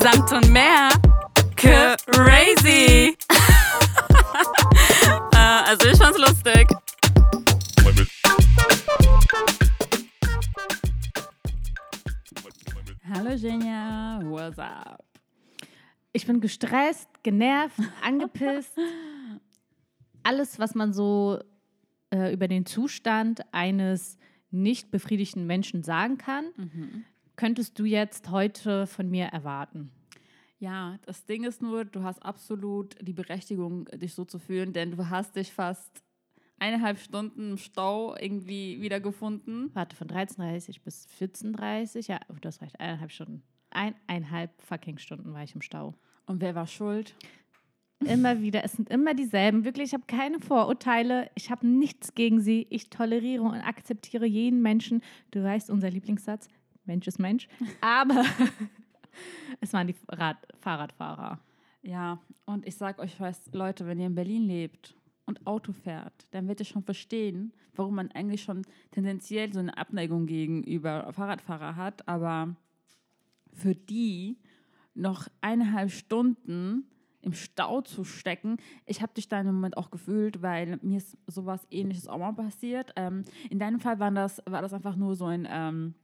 Samt und mehr. Crazy. äh, also ich fand's lustig. Hallo Genia, what's up? Ich bin gestresst, genervt, angepisst. Alles, was man so äh, über den Zustand eines nicht befriedigten Menschen sagen kann, könntest du jetzt heute von mir erwarten. Ja, das Ding ist nur, du hast absolut die Berechtigung, dich so zu fühlen, denn du hast dich fast eineinhalb Stunden im Stau irgendwie wiedergefunden. Warte, von 13.30 bis 14.30 ja, oh, das reicht, eineinhalb Stunden. Eineinhalb fucking Stunden war ich im Stau. Und wer war schuld? Immer wieder, es sind immer dieselben. Wirklich, ich habe keine Vorurteile. Ich habe nichts gegen sie. Ich toleriere und akzeptiere jeden Menschen. Du weißt, unser Lieblingssatz, Mensch ist Mensch. Aber es waren die Rad Fahrradfahrer. Ja, und ich sag euch was, Leute, wenn ihr in Berlin lebt und Auto fährt, dann werdet ihr schon verstehen, warum man eigentlich schon tendenziell so eine Abneigung gegenüber Fahrradfahrer hat. Aber für die noch eineinhalb Stunden im Stau zu stecken. Ich habe dich da im Moment auch gefühlt, weil mir ist sowas ähnliches auch mal passiert. Ähm, in deinem Fall war das, war das einfach nur so ein, ähm,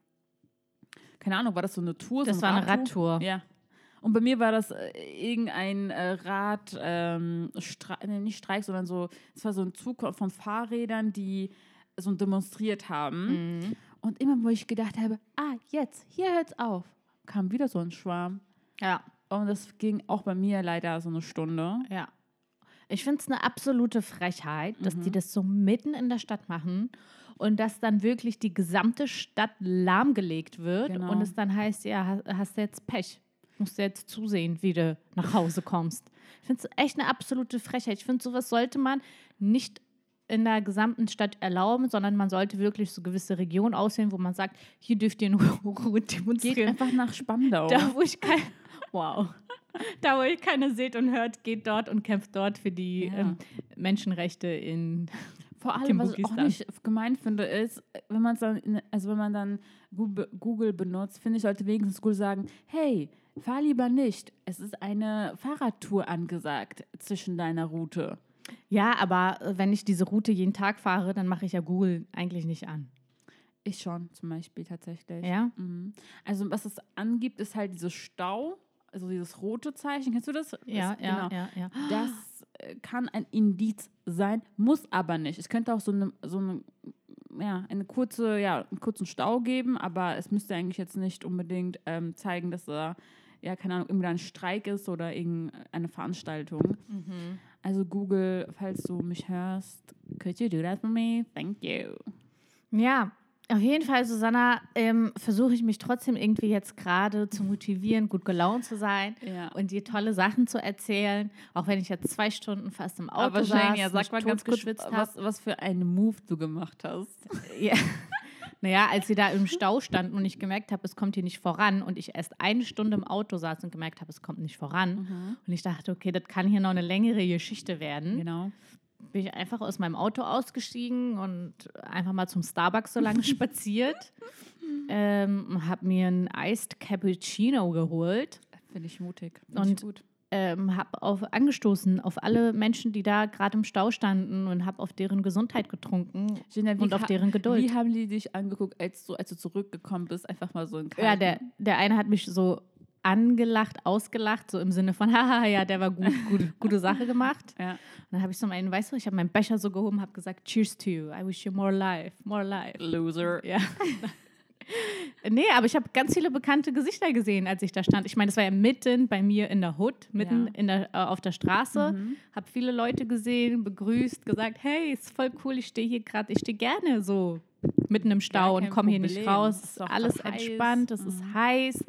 keine Ahnung, war das so eine Tour? Das so war eine Radtour. Ja. Und bei mir war das äh, irgendein äh, Rad, ähm, Stre nee, nicht Streik, sondern so, es war so ein Zug von Fahrrädern, die so demonstriert haben. Mhm. Und immer, wo ich gedacht habe, ah, jetzt, hier hört's auf, kam wieder so ein Schwarm. Ja, Und das ging auch bei mir leider so eine Stunde. ja. Ich finde es eine absolute Frechheit, dass Mhm. die das so mitten in der Stadt machen und dass dann wirklich die gesamte Stadt lahmgelegt wird Genau. und es dann heißt, ja, ha- hast du jetzt Pech. Musst du jetzt zusehen, wie du nach Hause kommst. Ich finde es echt eine absolute Frechheit. Ich finde, sowas sollte man nicht in der gesamten Stadt erlauben, sondern man sollte wirklich so gewisse Regionen aussehen, wo man sagt, hier dürft ihr in Ruhe Geht demonstrieren. einfach nach Spandau. Da, wo ich kein, wow. Da, wo ihr keine seht und hört, geht dort und kämpft dort für die Ja. ähm, Menschenrechte in. Vor allem, was ich auch nicht gemein finde, ist, wenn man dann, also wenn man dann Google, benutzt, finde ich, sollte wenigstens Google sagen, hey, fahr lieber nicht. Es ist eine Fahrradtour angesagt zwischen deiner Route. Ja, aber wenn ich diese Route jeden Tag fahre, dann mache ich ja Google eigentlich nicht an. Ich schon, zum Beispiel tatsächlich. Ja? Mhm. Also was es angibt, ist halt dieses Stau, also dieses rote Zeichen. Kennst du das? Ja, das, ja, genau. ja, ja. Das äh, kann ein Indiz sein, muss aber nicht. Es könnte auch so eine, so eine ja, eine kurze, ja, einen kurzen Stau geben, aber es müsste eigentlich jetzt nicht unbedingt ähm, zeigen, dass da, ja, keine Ahnung, irgendwie ein Streik ist oder irgendeine Veranstaltung. Mhm. Also Google, falls du mich hörst, could you do that for me? Thank you. Ja, auf jeden Fall, Susanna, ähm, versuche ich mich trotzdem irgendwie jetzt gerade zu motivieren, gut gelaunt zu sein Ja. und dir tolle Sachen zu erzählen, auch wenn ich jetzt zwei Stunden fast im Auto Aber saß, Shania, sag mal ganz kurz, was, was für einen Move du gemacht hast. Ja. Naja, als sie da im Stau standen und ich gemerkt habe, es kommt hier nicht voran und ich erst eine Stunde im Auto saß und gemerkt habe, es kommt nicht voran und ich dachte, okay, das kann hier noch eine längere Geschichte werden, Genau. Bin ich einfach aus meinem Auto ausgestiegen und einfach mal zum Starbucks so lange spaziert, ähm, habe mir einen Iced Cappuccino geholt Finde ich mutig. Find ich Und gut. ähm, habe auf angestoßen auf alle Menschen, die da gerade im Stau standen und habe auf deren Gesundheit getrunken Gina, wie und auf deren Geduld. Wie haben die dich angeguckt, als du, als du zurückgekommen bist? Einfach mal so ein Ja, der, der eine hat mich so angelacht, ausgelacht, so im Sinne von, haha, ja, der war gut, gut, gute Sache gemacht. Ja. Und dann habe ich so meinen, weißt du, ich habe meinen Becher so gehoben, habe gesagt, cheers to you, I wish you more life, more life. Loser. Ja. nee, aber ich habe ganz viele bekannte Gesichter gesehen, als ich da stand. Ich meine, das war ja mitten bei mir in der Hood, mitten Ja. in der, äh, auf der Straße. Mhm. Habe viele Leute gesehen, begrüßt, gesagt, hey, ist voll cool, ich stehe hier gerade, ich stehe gerne so mitten im Stau und komme hier nicht raus. Es ist alles heiß. entspannt, es ist heiß,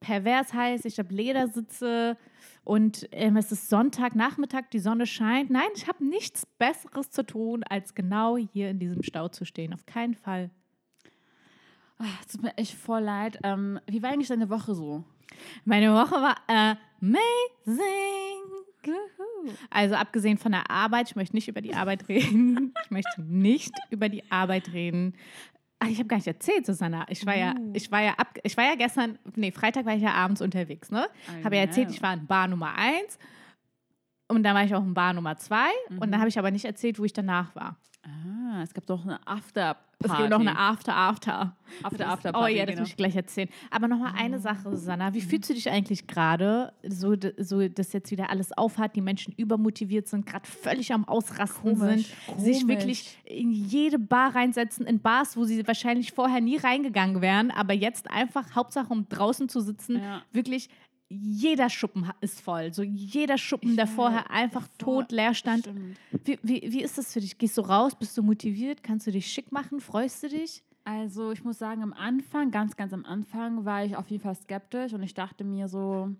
pervers heiß, ich habe Ledersitze und ähm, es ist Sonntagnachmittag, die Sonne scheint. Nein, ich habe nichts Besseres zu tun, als genau hier in diesem Stau zu stehen. Auf keinen Fall. Es tut mir echt voll leid. Ähm, wie war eigentlich deine Woche so? Meine Woche war amazing. Also abgesehen von der Arbeit, ich möchte nicht über die Arbeit reden. Ich möchte nicht über die Arbeit reden. Ach, ich habe gar nicht erzählt, Susanna. Ich war ja, Uh. ich war ja ab, ich war ja gestern, nee, Freitag war ich ja abends unterwegs, ne? Habe ja erzählt, ich war in Bar Nummer 1 und dann war ich auch in Bar Nummer 2 und Mhm. dann habe ich aber nicht erzählt, wo ich danach war. Ah, es gab doch eine After-Party. Es gibt noch eine After After. After After Oh ja, das genau. muss ich gleich erzählen. Aber nochmal eine Sache, Susanna. Wie fühlst du dich eigentlich gerade, so, so, dass jetzt wieder alles aufhat, die Menschen übermotiviert sind, gerade völlig am Ausrasten Komisch, sind, sich komisch. wirklich in jede Bar reinsetzen, in Bars, wo sie wahrscheinlich vorher nie reingegangen wären, aber jetzt einfach, Hauptsache um draußen zu sitzen, Ja. wirklich jeder Schuppen ist voll. So jeder Schuppen, der weiß, vorher einfach voll, tot leer stand. Stimmt. Wie, wie, wie ist das für dich? Gehst du raus? Bist du motiviert? Kannst du dich schick machen? Freust du dich? Also ich muss sagen, am Anfang, ganz, ganz am Anfang, war ich auf jeden Fall skeptisch und ich dachte mir so,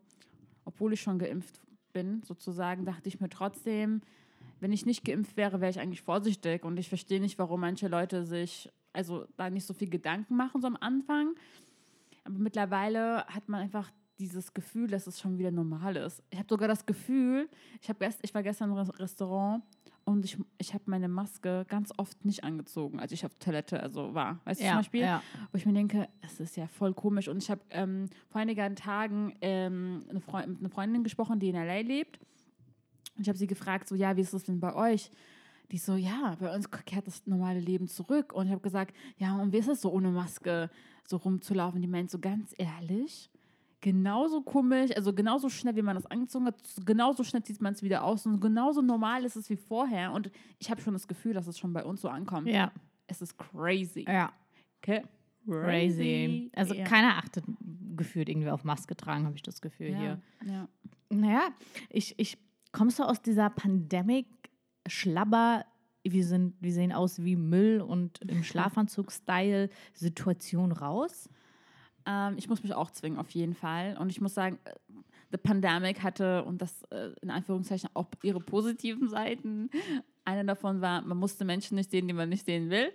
obwohl ich schon geimpft bin, sozusagen, dachte ich mir trotzdem, wenn ich nicht geimpft wäre, wäre ich eigentlich vorsichtig und ich verstehe nicht, warum manche Leute sich also da nicht so viel Gedanken machen, so am Anfang. Aber mittlerweile hat man einfach dieses Gefühl, dass es schon wieder normal ist. Ich habe sogar das Gefühl, ich, hab gest, ich war gestern im Res- Restaurant und ich, ich habe meine Maske ganz oft nicht angezogen, als ich auf Toilette also war. Weißt du zum Beispiel? ja. Wo ich mir denke, es ist ja voll komisch. Und ich habe ähm, vor einigen Tagen ähm, eine Freu mit einer Freundin gesprochen, die in L.A. lebt. Und ich habe sie gefragt, so, ja, wie ist das denn bei euch? Die so, ja, bei uns kehrt das normale Leben zurück. Und ich habe gesagt, ja, und wie ist es so, ohne Maske so rumzulaufen? Die meint so, ganz ehrlich, genauso komisch, also genauso schnell, wie man das angezogen hat, genauso schnell zieht man es wieder aus und genauso normal ist es wie vorher. Und ich habe schon das Gefühl, dass es schon bei uns so ankommt. Ja, Es ist crazy. ja. Okay. Crazy. Also ja. keiner achtet gefühlt irgendwie auf Maske tragen, habe ich das Gefühl ja. hier. Ja. Naja, ich, ich kommst du aus dieser Pandemic Schlabber, wir, sind, wir sehen aus wie Müll und im Schlafanzug-Style Situation raus? Ähm, ich muss mich auch zwingen, auf jeden Fall. Und ich muss sagen, äh, The Pandemic hatte, und das äh, in Anführungszeichen, auch ihre positiven Seiten. Eine davon war, man musste Menschen nicht sehen, die man nicht sehen will.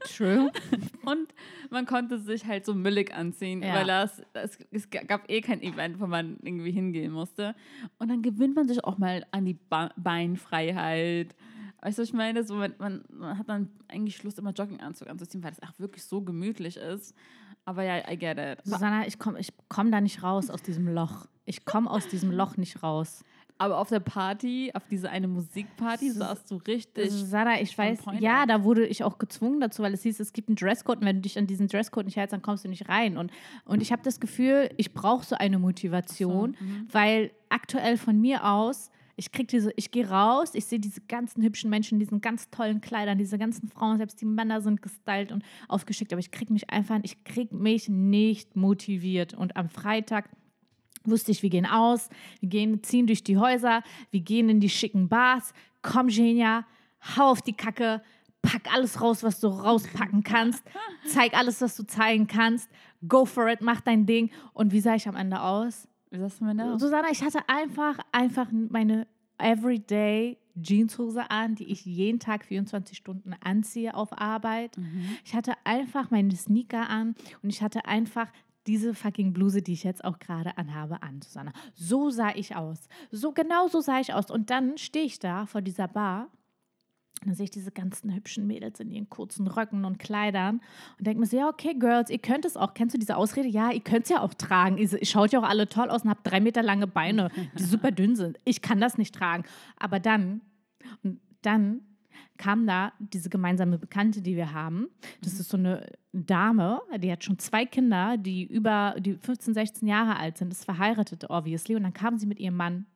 True. Und man konnte sich halt so müllig anziehen, Ja. weil das, das, es gab eh kein Event, wo man irgendwie hingehen musste. Und dann gewöhnt man sich auch mal an die ba Beinfreiheit. Weißt du, ich meine? So, man, man, man hat dann eigentlich Lust, immer Jogginganzug anzuziehen, weil das auch wirklich so gemütlich ist. Aber ja, I get it. Susanna, ich komme ich komm da nicht raus aus diesem Loch. Ich komme aus diesem Loch nicht raus. Aber auf der Party, auf diese eine Musikparty, saßt du richtig. Susanna, ich weiß, ja, da wurde ich auch gezwungen dazu, weil es hieß, es gibt einen Dresscode und wenn du dich an diesen Dresscode nicht hältst, dann kommst du nicht rein. Und, und ich habe das Gefühl, ich brauche so eine Motivation, weil aktuell von mir aus, ich krieg diese, ich gehe raus, ich sehe diese ganzen hübschen Menschen, diesen ganz tollen Kleidern, diese ganzen Frauen, selbst die Männer sind gestylt und aufgeschickt, aber ich krieg mich einfach, ich krieg mich nicht motiviert. Und am Freitag wusste ich, wir gehen aus, wir gehen, ziehen durch die Häuser, wir gehen in die schicken Bars. Komm, Genia, hau auf die Kacke, pack alles raus, was du rauspacken kannst, zeig alles, was du zeigen kannst, go for it, mach dein Ding. Und wie sah ich am Ende aus? Wie sagst du mir? Susanna, ich hatte einfach, einfach meine Everyday Jeanshose an, die ich jeden Tag 24 Stunden anziehe auf Arbeit. Ich hatte einfach meine Sneaker an und ich hatte einfach diese fucking Bluse, die ich jetzt auch gerade anhabe, an, Susanna. So sah ich aus. So genau so sah ich aus. Und dann stehe ich da vor dieser Bar und dann sehe ich diese ganzen hübschen Mädels in ihren kurzen Röcken und Kleidern und denke mir so, ja, okay, Girls, ihr könnt es auch. Kennst du diese Ausrede? Ja, ihr könnt es ja auch tragen. Ihr, schaut ja auch alle toll aus und habt drei Meter lange Beine, die super dünn sind. Ich kann das nicht tragen. Aber dann, und dann kam da diese gemeinsame Bekannte, die wir haben. Das ist so eine Dame, die hat schon zwei Kinder, die über die 15, 16 Jahre alt sind, ist verheiratet, obviously. Und dann kam sie mit ihrem Mann.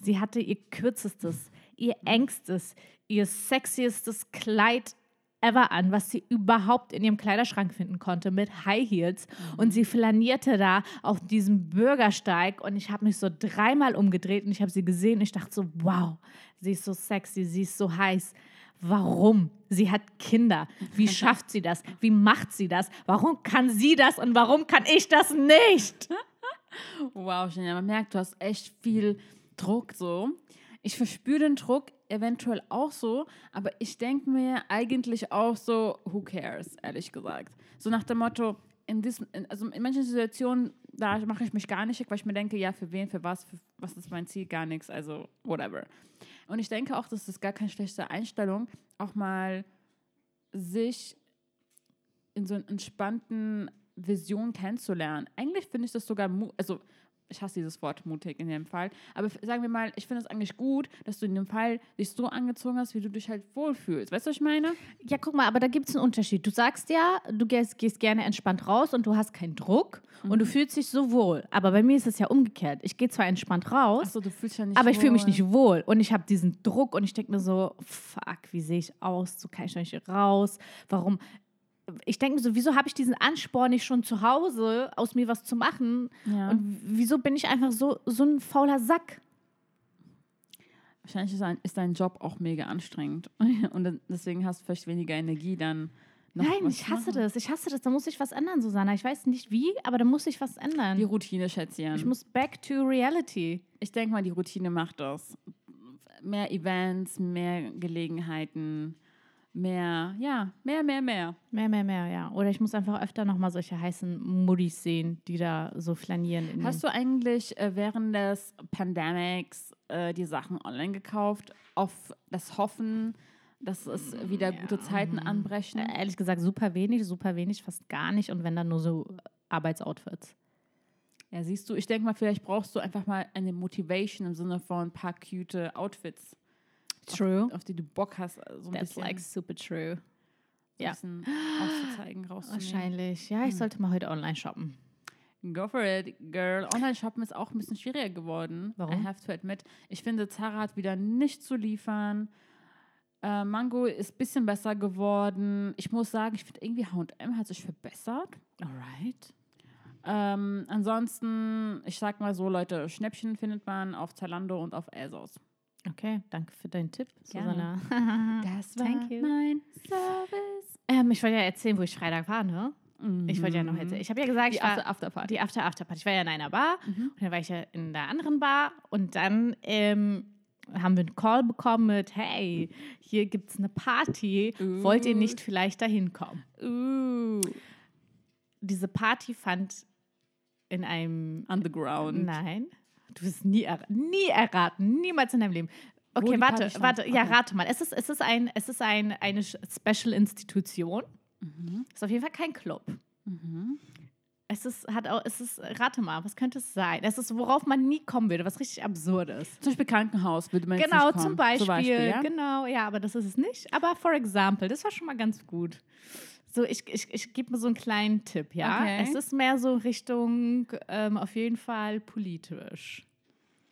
Sie hatte ihr kürzestes, ihr engstes, ihr sexiestes Kleid ever an, was sie überhaupt in ihrem Kleiderschrank finden konnte, mit High Heels. Und sie flanierte da auf diesem Bürgersteig und ich habe mich so dreimal umgedreht und ich habe sie gesehen und ich dachte so, wow, sie ist so sexy, sie ist so heiß. Warum? Sie hat Kinder. Wie schafft sie das? Wie macht sie das? Warum kann sie das und warum kann ich das nicht? Wow, Genia, man merkt, du hast echt viel Druck so. Ich verspüre den Druck eventuell auch so, aber ich denke mir eigentlich auch so, who cares, ehrlich gesagt. So nach dem Motto, in diesem, also in manchen Situationen, da mache ich mich gar nicht schick, weil ich mir denke, ja, für wen, für was, für, was ist mein Ziel, gar nichts, also whatever. Und ich denke auch, das ist gar keine schlechte Einstellung, auch mal sich in so einer entspannten Vision kennenzulernen. Eigentlich finde ich das sogar, also ich hasse dieses Wort mutig in dem Fall, aber sagen wir mal, ich finde es eigentlich gut, dass du in dem Fall dich so angezogen hast, wie du dich halt wohlfühlst. Weißt du, was ich meine? Ja, guck mal, aber da gibt es einen Unterschied. Du sagst ja, du gehst, gehst gerne entspannt raus und du hast keinen Druck und du fühlst dich so wohl. Aber bei mir ist es ja umgekehrt. Ich gehe zwar entspannt raus, Achso, du fühlst dich ja aber ich fühle mich nicht wohl. Und ich habe diesen Druck und ich denke mir so, fuck, wie sehe ich aus? So kann ich nicht raus. Warum? Ich denke mir so, wieso habe ich diesen Ansporn nicht schon zu Hause, aus mir was zu machen? Ja. Und wieso bin ich einfach so, so ein fauler Sack? Wahrscheinlich ist, ein, ist dein Job auch mega anstrengend. Und deswegen hast du vielleicht weniger Energie dann. Noch Nein, ich hasse machen. das. Ich hasse das. Da muss ich was ändern, Susanna. Ich weiß nicht wie, aber da muss ich was ändern. Die Routine, Schätzchen. ich muss back to reality. Ich denke mal, die Routine macht das. Mehr Events, mehr Gelegenheiten, mehr, ja, mehr, mehr, mehr. Mehr, mehr, mehr, ja. Oder ich muss einfach öfter nochmal solche heißen Muddis sehen, die da so flanieren. In Hast du eigentlich äh, während des Pandemics äh, die Sachen online gekauft, auf das Hoffen, dass es wieder gute Zeiten anbrechen? Äh, Ehrlich gesagt, super wenig, super wenig, fast gar nicht. Und wenn dann nur so Arbeitsoutfits. Ja, siehst du, ich denke mal, vielleicht brauchst du einfach mal eine Motivation im Sinne von ein paar cute Outfits, True. auf die du Bock hast, äh, so ein That's bisschen, like super true. so ein ja. bisschen rauszunehmen. Wahrscheinlich. Ja, ich sollte mal heute online shoppen. Go for it, girl. Online-Shoppen ist auch ein bisschen schwieriger geworden. Warum? I have to admit. Ich finde, Zara hat wieder nicht zu liefern. Äh, Mango ist ein bisschen besser geworden. Ich muss sagen, ich finde irgendwie H&M hat sich verbessert. Alright. Ähm, ansonsten, ich sag mal so, Leute, Schnäppchen findet man auf Zalando und auf ASOS. Okay, danke für deinen Tipp, Gerne. Susanna. Das war Thank you. mein Service. ähm, ich wollte ja erzählen, wo ich Freitag war, ne? Ich wollte ja noch erzählen. Ich habe ja gesagt, Die ich war After Afterparty. die After After Party. Ich war ja in einer Bar Mhm. und dann war ich ja in der anderen Bar und dann ähm, haben wir einen Call bekommen mit, hey, hier gibt es eine Party, wollt ihr nicht vielleicht dahin kommen? Uh, Diese Party fand in einem, underground. nein, du wirst nie, er, nie erraten, niemals in deinem Leben. Okay, warte, warte, ja, Okay. rate mal. Es ist, es ist, ein, es ist ein, eine Special Institution. Mhm. Ist auf jeden Fall kein Club. Es ist, hat auch, es ist, rate mal, was könnte es sein? Es ist, worauf man nie kommen würde, was richtig absurd ist. Zum Beispiel Krankenhaus würde man jetzt Genau, nicht kommen. zum Beispiel. ja? Genau, ja, aber das ist es nicht. Aber for example, das war schon mal ganz gut. So, ich, ich, ich gebe mir so einen kleinen Tipp, ja. Okay. Es ist mehr so Richtung ähm, auf jeden Fall politisch.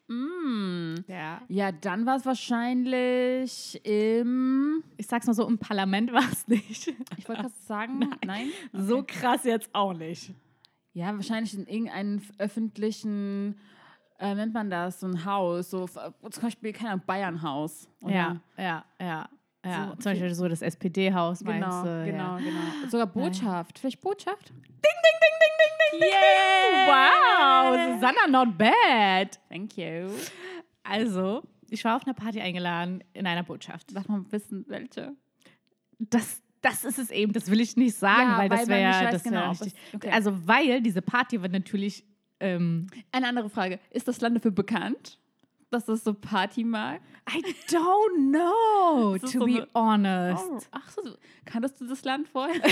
Mm. Ja. Ja, dann war es wahrscheinlich im. Ich sag's mal so, im Parlament war es nicht. Ich wollte gerade sagen, nein. So krass jetzt auch nicht. Ja, wahrscheinlich in irgendeinem öffentlichen, äh, nennt man das, so ein Haus, so f- zum Beispiel, keine Ahnung, Bayernhaus. oder? Ja, ja, ja. Ja, So, zum Beispiel so das SPD-Haus, Genau, meinst du? genau, Ja. genau. Sogar Botschaft. Vielleicht Botschaft? Wow, Susanna, not bad. Thank you. Also, ich war auf einer Party eingeladen in einer Botschaft. Darf man wissen, welche? Das, das ist es eben, das will ich nicht sagen, Ja, weil das weil man wäre das wär genau, richtig. okay. Also, weil diese Party war natürlich. Ähm, Eine andere Frage. Ist das Land dafür bekannt, dass das so Party mag? I don't know, to so be eine- honest. Oh, ach so, kanntest du das Land vorher?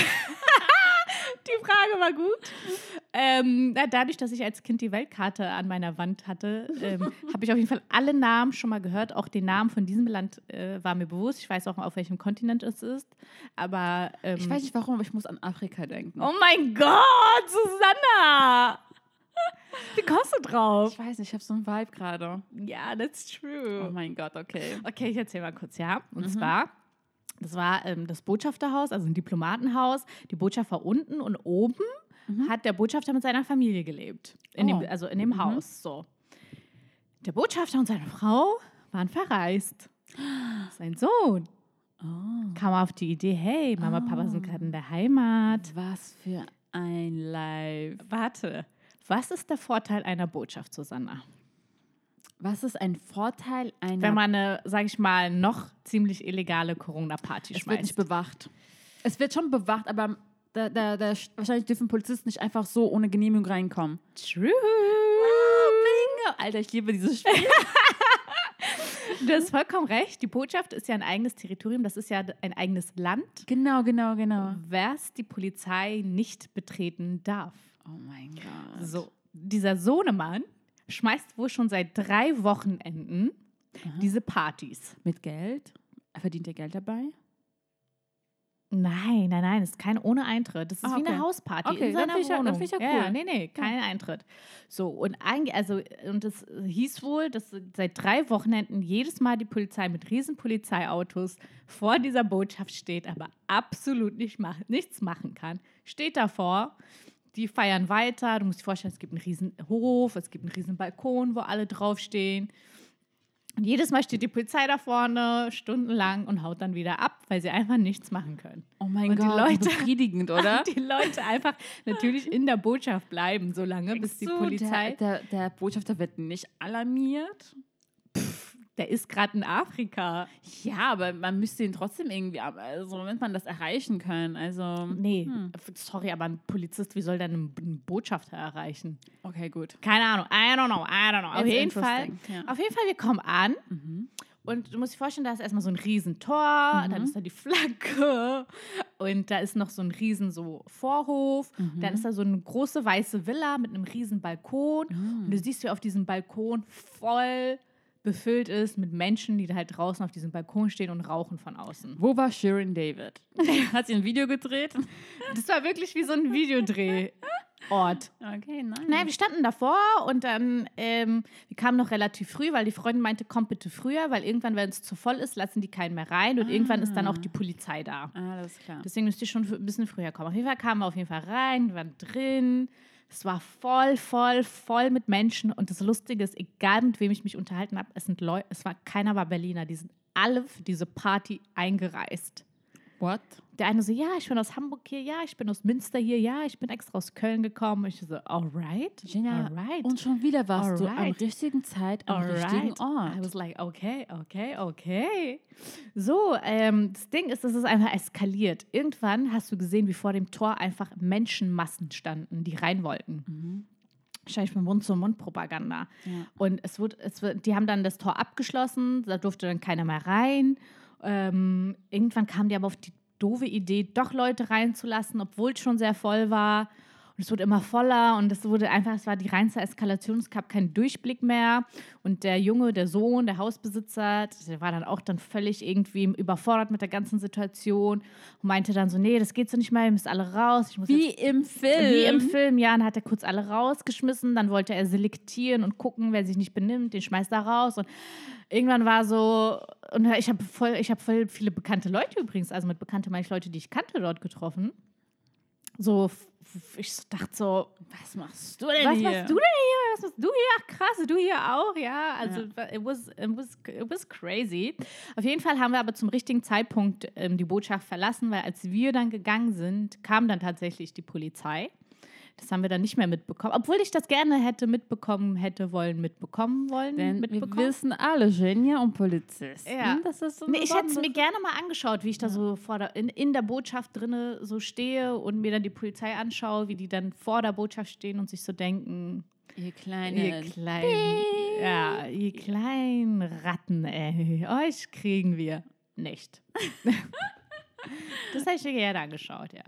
Die Frage war gut. Ähm, dadurch, dass ich als Kind die Weltkarte an meiner Wand hatte, ähm, habe ich auf jeden Fall alle Namen schon mal gehört. Auch den Namen von diesem Land äh, war mir bewusst. Ich weiß auch, auf welchem Kontinent es ist. Aber ähm, Ich weiß nicht warum, aber ich muss an Afrika denken. Oh mein Gott, Susanna! Wie kommst du drauf? Ich weiß nicht, ich habe so einen Vibe gerade. Ja, that's Oh true. mein Gott, okay. Okay, ich erzähle mal kurz, ja. Und zwar, das war ähm, das Botschafterhaus, also ein Diplomatenhaus. Die Botschaft war unten und oben hat der Botschafter mit seiner Familie gelebt. In Oh. dem, also in dem Haus, so. Der Botschafter und seine Frau waren verreist. Sein Sohn kam auf die Idee, hey, Mama und Papa sind gerade in der Heimat. Was für ein Live. Warte, was ist der Vorteil einer Botschaft, Susanna? Was ist ein Vorteil einer... Wenn man eine, sag ich mal, noch ziemlich illegale Corona-Party es wird nicht schmeißt. bewacht. Es wird schon bewacht, aber da, da, da, wahrscheinlich dürfen Polizisten nicht einfach so ohne Genehmigung reinkommen. True. Bingo! Alter, ich liebe dieses Spiel. Du hast vollkommen recht. Die Botschaft ist ja ein eigenes Territorium, das ist ja ein eigenes Land, Genau, genau, genau. was die Polizei nicht betreten darf. Oh mein Gott. So, dieser Sohnemann schmeißt wohl schon seit drei Wochenenden diese Partys. Mit Geld? Verdient er Geld dabei? Nein, nein, nein, es ist kein ohne Eintritt. Das ist Ah, wie okay. eine Hausparty Okay, in seiner ich ja- Wohnung. ich ja ja, cool. nee, nee, kein Eintritt. So, und eigentlich, also, und es hieß wohl, dass seit drei Wochenenden jedes Mal die Polizei mit riesen Polizeiautos vor dieser Botschaft steht, aber absolut nicht mach, nichts machen kann. Steht davor, die feiern weiter. Du musst dir vorstellen, es gibt einen riesen Hof, es gibt einen riesen Balkon, wo alle draufstehen. Und jedes Mal steht die Polizei da vorne stundenlang und haut dann wieder ab, weil sie einfach nichts machen können. Oh mein Und die Gott, Leute- befriedigend, oder? Die Leute einfach natürlich in der Botschaft bleiben, solange bis die So, Polizei. Der, der, der Botschafter wird nicht alarmiert. Der ist gerade in Afrika. Ja, aber man müsste ihn trotzdem irgendwie, also wenn man das erreichen kann. Also, Nee, Hm. sorry, aber ein Polizist, wie soll der einen, einen Botschafter erreichen? okay, gut. Keine Ahnung, I don't know, I don't know. Auf jeden Fall, ja. auf jeden Fall, wir kommen an Mhm. und du musst dir vorstellen, da ist erstmal so ein riesen Tor, Mhm. dann ist da die Flagge und da ist noch so ein riesen so Vorhof, Mhm. dann ist da so eine große weiße Villa mit einem riesen Balkon Mhm. und du siehst, wie auf diesem Balkon voll befüllt ist mit Menschen, die da halt draußen auf diesem Balkon stehen und rauchen von außen. Wo war Shirin David? Hat sie ein Video gedreht? Das war wirklich wie so ein Videodrehort. Okay, nein. Naja, wir standen davor und dann, ähm, wir kamen noch relativ früh, weil die Freundin meinte, komm bitte früher, weil irgendwann, wenn es zu voll ist, lassen die keinen mehr rein und irgendwann ist dann auch die Polizei da. Alles klar. Deswegen müsst ihr schon ein bisschen früher kommen. Auf jeden Fall kamen wir auf jeden Fall rein, wir waren drin. Es war voll, voll, voll mit Menschen. Und das Lustige ist, egal mit wem ich mich unterhalten habe, es sind Leute, es war keiner war Berliner, die sind alle für diese Party eingereist. What? Der eine so, ja, ich bin aus Hamburg hier, ja, ich bin aus Münster hier, ja, ich bin extra aus Köln gekommen. Ich so, alright, Genia, alright. und schon wieder warst du am Alright. richtigen Zeit, am richtigen I Ort. was like, okay, okay, okay. So, ähm, das Ding ist, es ist einfach eskaliert. Irgendwann hast du gesehen, wie vor dem Tor einfach Menschenmassen standen, die rein wollten. Mhm. Wahrscheinlich mit Mund-zu-Mund-Propaganda. Ja. Und es wurde, es wird, die haben dann das Tor abgeschlossen, da durfte dann keiner mehr rein. Ähm, irgendwann kam die aber auf die doofe Idee, doch Leute reinzulassen, obwohl es schon sehr voll war. Und es wurde immer voller und es wurde einfach, es war die reinste Eskalation, es gab keinen Durchblick mehr. Und der Junge, der Sohn, der Hausbesitzer, der war dann auch dann völlig irgendwie überfordert mit der ganzen Situation und meinte dann so, nee, das geht so nicht mehr, ihr müsst alle raus. Ich muss Wie jetzt im Film. wie im Film, ja, dann hat er kurz alle rausgeschmissen, dann wollte er selektieren und gucken, wer sich nicht benimmt, den schmeißt er raus. Und irgendwann war so, und ich habe voll, ich habe voll viele bekannte Leute übrigens, also mit bekannte meine ich Leute, die ich kannte, dort getroffen. So, ich dachte so, Was machst du denn was hier? machst du denn hier? Was machst du hier? Ach krass, du hier auch, ja. Also It, was, it, was, it was crazy. Auf jeden Fall haben wir aber zum richtigen Zeitpunkt ähm, die Botschaft verlassen, weil als wir dann gegangen sind, kam dann tatsächlich die Polizei. Das haben wir dann nicht mehr mitbekommen, obwohl ich das gerne hätte mitbekommen, hätte wollen, mitbekommen wollen, Denn wir mitbekommen. wissen alle, Genia und Polizisten, Ja. das ist so Nee, ich hätte es mir gerne mal angeschaut, wie ich da so vor der, in, in der Botschaft drinne so stehe und mir dann die Polizei anschaue, wie die dann vor der Botschaft stehen und sich so denken, Ihr kleine Ihr kleinen, ja, ihr kleinen Ratten, ey. Euch kriegen wir nicht. das hätte ich mir gerne angeschaut, ja.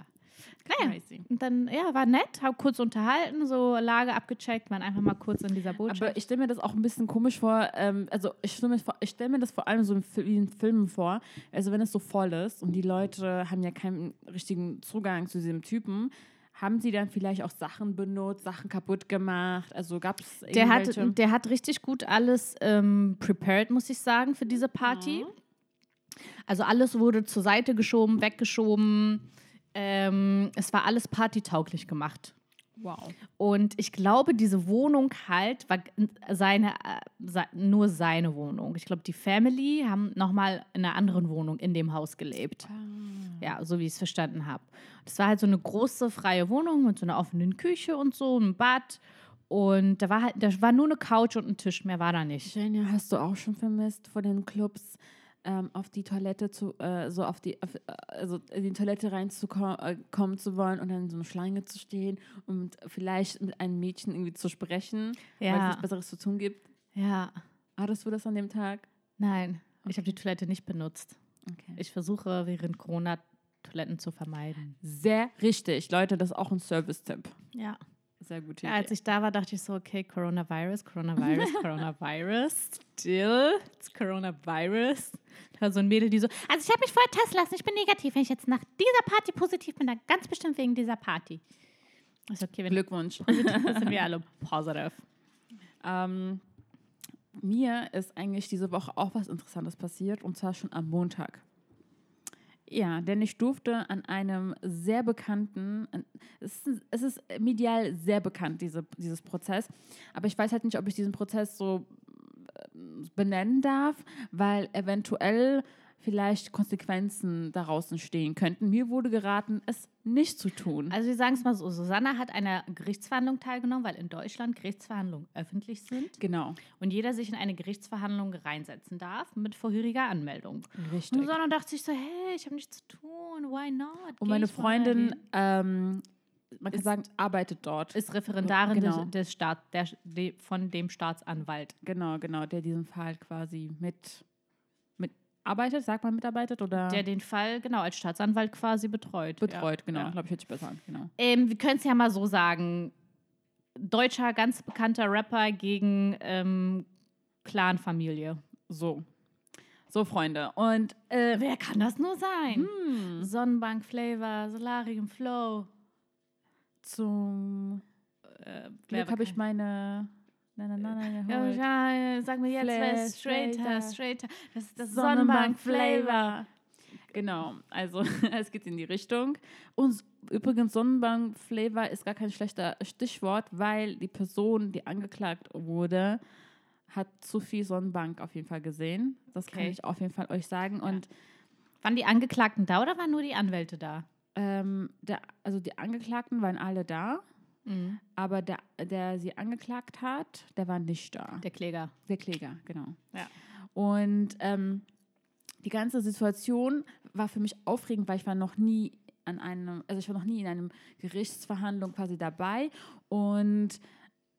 Naja, Crazy. und dann, ja, war nett, hab kurz unterhalten, so Lage abgecheckt, waren einfach mal kurz in dieser Botschaft. Aber ich stelle mir das auch ein bisschen komisch vor. Ähm, also ich stelle mir, ich stell mir das vor allem so in, wie in Filmen vor. Also wenn es so voll ist und die Leute haben ja keinen richtigen Zugang zu diesem Typen, haben sie dann vielleicht auch Sachen benutzt, Sachen kaputt gemacht? Also gab es der, hat, der hat richtig gut alles ähm, prepared, muss ich sagen, für diese Party. Also alles wurde zur Seite geschoben, weggeschoben. Ähm, es war alles partytauglich gemacht. wow. Und ich glaube, diese Wohnung halt war seine, äh, nur seine Wohnung. Ich glaube, die Family haben nochmal in einer anderen Wohnung in dem Haus gelebt. Ja, so wie ich es verstanden habe. Das war halt so eine große freie Wohnung mit so einer offenen Küche und so, einem Bad. Und da war halt, da war nur eine Couch und ein Tisch, mehr war da nicht. Genia, hast du auch schon vermisst, vor den Clubs ähm, auf die Toilette zu, äh, so auf die, auf, äh, also in die Toilette reinzukommen äh, kommen zu wollen und dann in so einer Schlange zu stehen und vielleicht mit einem Mädchen irgendwie zu sprechen, weil es Ja, nichts Besseres zu tun gibt? ja. Hattest du das an dem Tag? Nein, ich habe die Toilette nicht benutzt. Okay. Ich versuche während Corona Toiletten zu vermeiden. Sehr richtig. Leute, das ist auch ein Service-Tipp. Ja. Sehr gute ja. Idee. Als ich da war, dachte ich so, okay, Coronavirus, Coronavirus, Coronavirus, still, it's Coronavirus. Da war so ein Mädel, die so, also ich habe mich vorher testen lassen, ich bin negativ. Wenn ich jetzt nach dieser Party positiv bin, dann ganz bestimmt wegen dieser Party. Ich so, okay, wenn Glückwunsch. positiv ist, sind wir alle positive. Ähm, mir ist eigentlich diese Woche auch was Interessantes passiert und zwar schon am Montag. Ja, denn ich durfte an einem sehr bekannten, an- es ist, es ist medial sehr bekannt, diese, dieses Prozess, aber ich weiß halt nicht, ob ich diesen Prozess so äh, benennen darf, weil eventuell vielleicht Konsequenzen daraus entstehen könnten. Mir wurde geraten, es nicht zu tun. Also wir sagen es mal so, Susanna hat einer Gerichtsverhandlung teilgenommen, weil in Deutschland Gerichtsverhandlungen öffentlich sind Genau, und jeder sich in eine Gerichtsverhandlung reinsetzen darf mit vorheriger Anmeldung. richtig. Und Susanna dachte sich so, hey, ich habe nichts zu tun, why not? Und Geh meine Freundin, ähm, man kann Ist- sagen, arbeitet dort. ist Referendarin Genau. des, des Staat, der, de, von dem Staatsanwalt. Genau, genau, der diesen Fall quasi mit arbeitet, sagt man mitarbeitet oder Der den Fall genau als Staatsanwalt quasi betreut. betreut, ja. genau, Ja. glaube ich, hätte ich besser, genau. Ähm, wir können es ja mal so sagen. Deutscher, ganz bekannter Rapper gegen ähm, Clanfamilie. So. So, Freunde. Und äh, Wer kann das nur sein? hm, Sonnenbank Flavor, Solarium Flow. zum Äh, Glück habe ich meine. Nein, nein, nein, nein, Ja, ja, sag mir jetzt, wer ist straighter, straighter. Das ist das Sonnenbank Sonnenbank Flavor. Genau, also es geht in die Richtung. Und übrigens, Sonnenbank-Flavor ist gar kein schlechter Stichwort, weil die Person, die angeklagt wurde, hat zu viel Sonnenbank auf jeden Fall gesehen. Das kann Okay. ich auf jeden Fall euch sagen. Und Waren die Angeklagten da oder waren nur die Anwälte da? ähm, der, also die Angeklagten waren alle da, aber der, der sie angeklagt hat, der war nicht da. Der Kläger. Der Kläger, genau. Ja. Und ähm, die ganze Situation war für mich aufregend, weil ich war noch nie an einem, also ich war noch nie in einem Gerichtsverhandlung quasi dabei. Und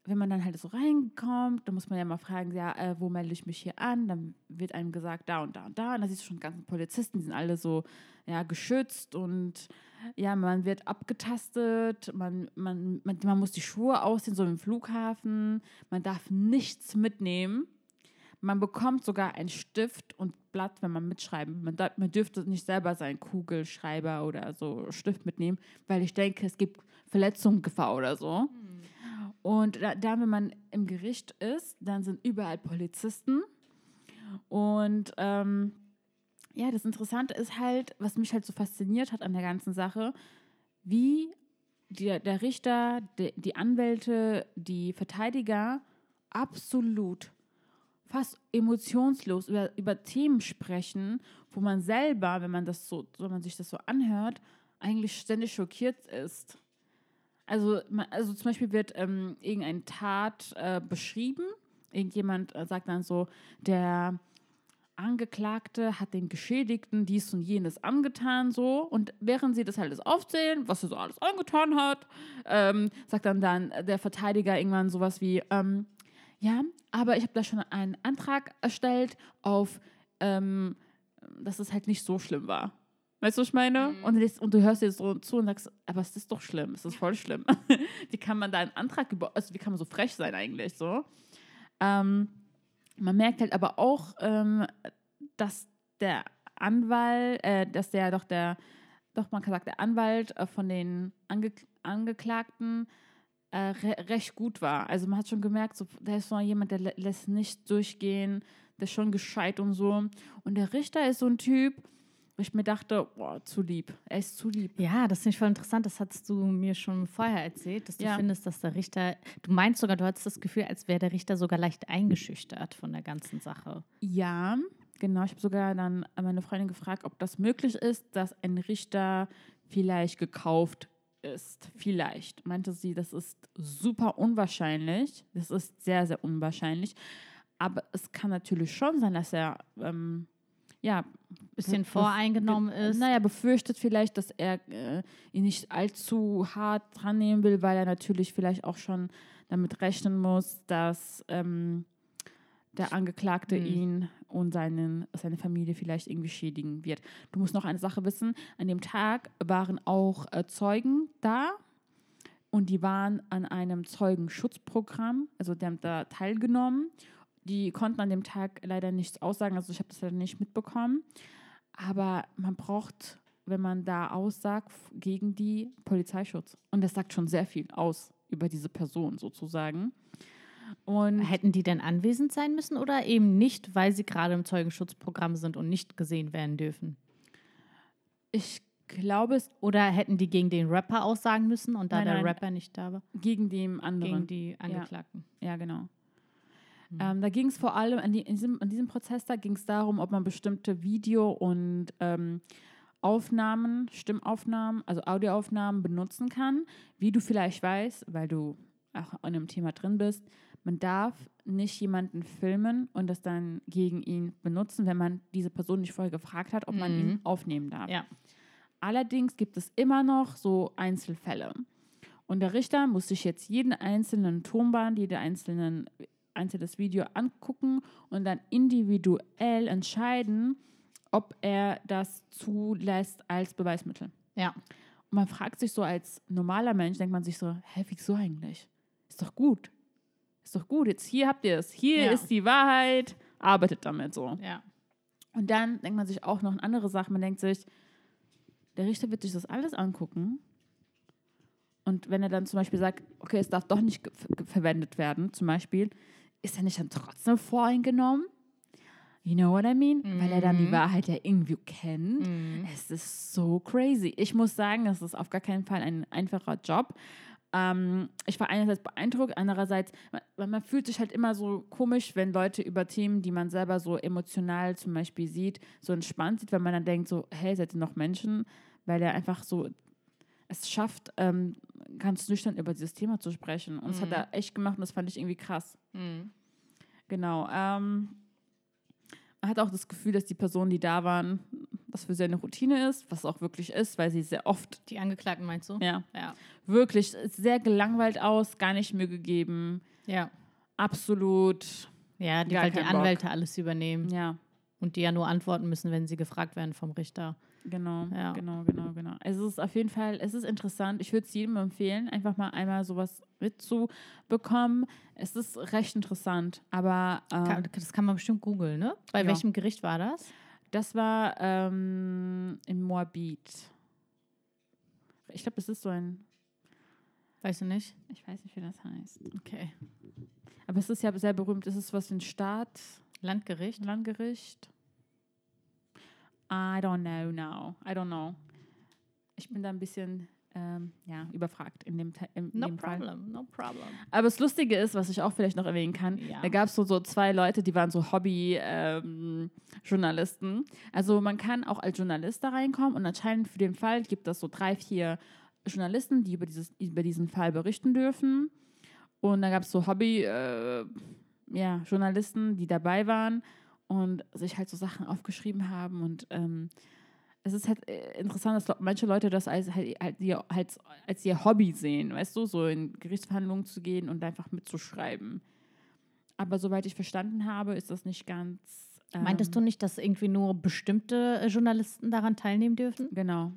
wenn man dann halt so reinkommt, dann muss man ja mal fragen, ja, äh, wo melde ich mich hier an? Dann wird einem gesagt, da und da und da. Und da siehst du schon die ganzen Polizisten, die sind alle so ja, geschützt und ja, man wird abgetastet, man, man, man, man muss die Schuhe ausziehen, so im Flughafen, man darf nichts mitnehmen. Man bekommt sogar einen Stift und Blatt, wenn man mitschreiben. Man, man dürfte nicht selber seinen Kugelschreiber oder so Stift mitnehmen, weil ich denke, es gibt Verletzungsgefahr oder so. Und da, wenn man im Gericht ist, dann sind überall Polizisten. Und ähm, ja, das Interessante ist halt, was mich halt so fasziniert hat an der ganzen Sache, wie die, der Richter, die, die Anwälte, die Verteidiger absolut fast emotionslos über, über Themen sprechen, wo man selber, wenn man das so, wenn man sich das so anhört, eigentlich ständig schockiert ist. Also, also zum Beispiel wird ähm, irgendeine Tat äh, beschrieben. Irgendjemand äh, sagt dann so, der Angeklagte hat den Geschädigten dies und jenes angetan, so. Und während sie das halt alles aufzählen, was er so alles angetan hat, ähm, sagt dann, dann der Verteidiger irgendwann sowas wie, ähm, ja, aber ich habe da schon einen Antrag erstellt auf, ähm, dass es halt nicht so schlimm war. Weißt du, was ich meine? Und, du liest- und du hörst dir so zu und sagst, aber es ist doch schlimm, es ist voll schlimm. wie kann man da einen Antrag über, also wie kann man so frech sein eigentlich so? Ähm, man merkt halt aber auch, ähm, dass der Anwalt, äh, dass der doch der, doch man kann sagen, der Anwalt äh, von den Ange Angeklagten äh, re recht gut war. Also man hat schon gemerkt, so, da ist so jemand, der lä lässt nicht durchgehen, der ist schon gescheit und so. Und der Richter ist so ein Typ, ich mir dachte, boah, zu lieb. Er ist zu lieb. Ja, das finde ich voll interessant. Das hast du mir schon vorher erzählt, dass du Ja. findest, dass der Richter, du meinst sogar, du hattest das Gefühl, als wäre der Richter sogar leicht eingeschüchtert von der ganzen Sache. Ja, genau. Ich habe sogar dann meine Freundin gefragt, ob das möglich ist, dass ein Richter vielleicht gekauft ist. Vielleicht. Meinte sie, das ist super unwahrscheinlich. Das ist sehr, sehr unwahrscheinlich. Aber es kann natürlich schon sein, dass er ähm, ja, Bisschen bef- voreingenommen ge- ist. Naja, befürchtet vielleicht, dass er äh, ihn nicht allzu hart dran nehmen will, weil er natürlich vielleicht auch schon damit rechnen muss, dass, ähm, der Angeklagte Mhm. ihn und seinen, seine Familie vielleicht irgendwie schädigen wird. Du musst noch eine Sache wissen. An dem Tag waren auch äh, Zeugen da und die waren an einem Zeugenschutzprogramm, also die haben da teilgenommen. Die konnten an dem Tag leider nichts aussagen, also ich habe das leider nicht mitbekommen. Aber man braucht, wenn man da aussagt, gegen die Polizeischutz. Und das sagt schon sehr viel aus über diese Person sozusagen. Und Hätten die denn anwesend sein müssen oder eben nicht, weil sie gerade im Zeugenschutzprogramm sind und nicht gesehen werden dürfen? ich glaube, es Oder hätten die gegen den Rapper aussagen müssen und da Nein, der nein. Rapper nicht da war? gegen dem anderen. Gegen die Angeklagten. Ja, genau. Ähm, da ging es vor allem, an, die, in, diesem, an diesem Prozess, da ging es darum, ob man bestimmte Video- und ähm, Aufnahmen, Stimmaufnahmen, also Audioaufnahmen benutzen kann. Wie du vielleicht weißt, weil du auch an einem Thema drin bist, man darf nicht jemanden filmen und das dann gegen ihn benutzen, wenn man diese Person nicht vorher gefragt hat, ob man Mhm. ihn aufnehmen darf. Ja. Allerdings gibt es immer noch so Einzelfälle. Und der Richter muss sich jetzt jeden einzelnen Tonband, jede einzelnen, einzelnes Video angucken und dann individuell entscheiden, ob er das zulässt als Beweismittel. Ja. Und man fragt sich so als normaler Mensch, denkt man sich so, hä, wieso eigentlich? Ist doch gut. Ist doch gut. Jetzt hier habt ihr es. Hier Ja. ist die Wahrheit. Arbeitet damit so. Ja. Und dann denkt man sich auch noch eine andere Sache. Man denkt sich, der Richter wird sich das alles angucken. Und wenn er dann zum Beispiel sagt, okay, es darf doch nicht verwendet werden, zum Beispiel, ist er nicht dann trotzdem voreingenommen? You know what I mean? Weil er dann die Mhm. Wahrheit ja irgendwie kennt. Es ist so crazy. Ich muss sagen, das ist auf gar keinen Fall ein einfacher Job. Ähm, ich war einerseits beeindruckt, andererseits, man, man fühlt sich halt immer so komisch, wenn Leute über Themen, die man selber so emotional zum Beispiel sieht, so entspannt sieht, weil man dann denkt so, hey, seid ihr noch Menschen? Weil er einfach so es schafft, ähm, ganz nüchtern über dieses Thema zu sprechen. Und das hat er echt gemacht und das fand ich irgendwie krass. Mhm. Genau. Ähm, man hat auch das Gefühl, dass die Personen, die da waren, das für sie eine Routine ist, was auch wirklich ist, weil sie sehr oft, Die Angeklagten meinst du? ja, Ja. wirklich sehr gelangweilt aus, gar nicht Mühe gegeben, Ja. absolut, Ja, die, weil die keinen Bock. Anwälte alles übernehmen ja, und die ja nur antworten müssen, wenn sie gefragt werden vom Richter. Genau, Ja. genau, genau, genau. Also es ist auf jeden Fall, es ist interessant. Ich würde es jedem empfehlen, einfach mal einmal sowas mitzubekommen. Es ist recht interessant, aber ähm, Kann, das kann man bestimmt googeln, ne? Bei Ja. welchem Gericht war das? Das war ähm, in Moabit. Ich glaube, das ist so ein. Weißt du nicht? Ich weiß nicht, wie das heißt. Okay. Aber es ist ja sehr berühmt. Es ist was wie ein Staat, Landgericht? Landgericht. I don't know now. I don't know. Ich bin da ein bisschen ähm, ja, überfragt in dem, in, No dem Fall. problem, no problem. Aber das Lustige ist, was ich auch vielleicht noch erwähnen kann, Ja. da gab es so, so zwei Leute, die waren so Hobby-Journalisten. also man kann auch als Journalist da reinkommen und anscheinend für den Fall gibt es so drei, vier Journalisten, die über, dieses, über diesen Fall berichten dürfen. Und dann gab es so Hobby-Journalisten, ja, Journalisten, die dabei waren und sich halt so Sachen aufgeschrieben haben und ähm, es ist halt äh, interessant, dass manche Leute das als, halt, halt, ihr, halt, als ihr Hobby sehen, weißt du, so in Gerichtsverhandlungen zu gehen und einfach mitzuschreiben. Aber soweit ich verstanden habe, ist das nicht ganz. Ähm, Meintest du nicht, dass irgendwie nur bestimmte äh, Journalisten daran teilnehmen dürfen? Genau.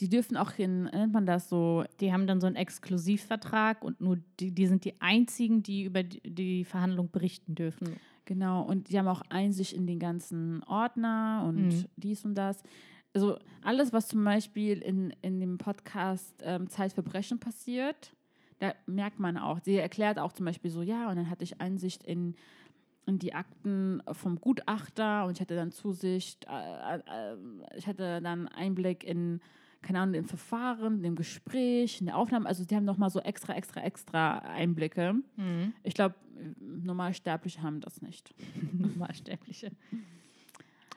Die dürfen auch in, nennt man das so, Die haben dann so einen Exklusivvertrag und nur die, die sind die einzigen, die über die, die Verhandlung berichten dürfen. Genau, und die haben auch Einsicht in den ganzen Ordner und Mhm. dies und das. Also alles, was zum Beispiel in, in dem Podcast ähm, Zeitverbrechen passiert, da merkt man auch, sie erklärt auch zum Beispiel so, ja, und dann hatte ich Einsicht in, in die Akten vom Gutachter und ich hatte dann Zusicht, äh, äh, ich hatte dann Einblick in, keine Ahnung, im Verfahren, im Gespräch, in der Aufnahme. Also die haben nochmal so extra, extra, extra Einblicke. Ich glaube, Normalsterbliche haben das nicht. Normalsterbliche.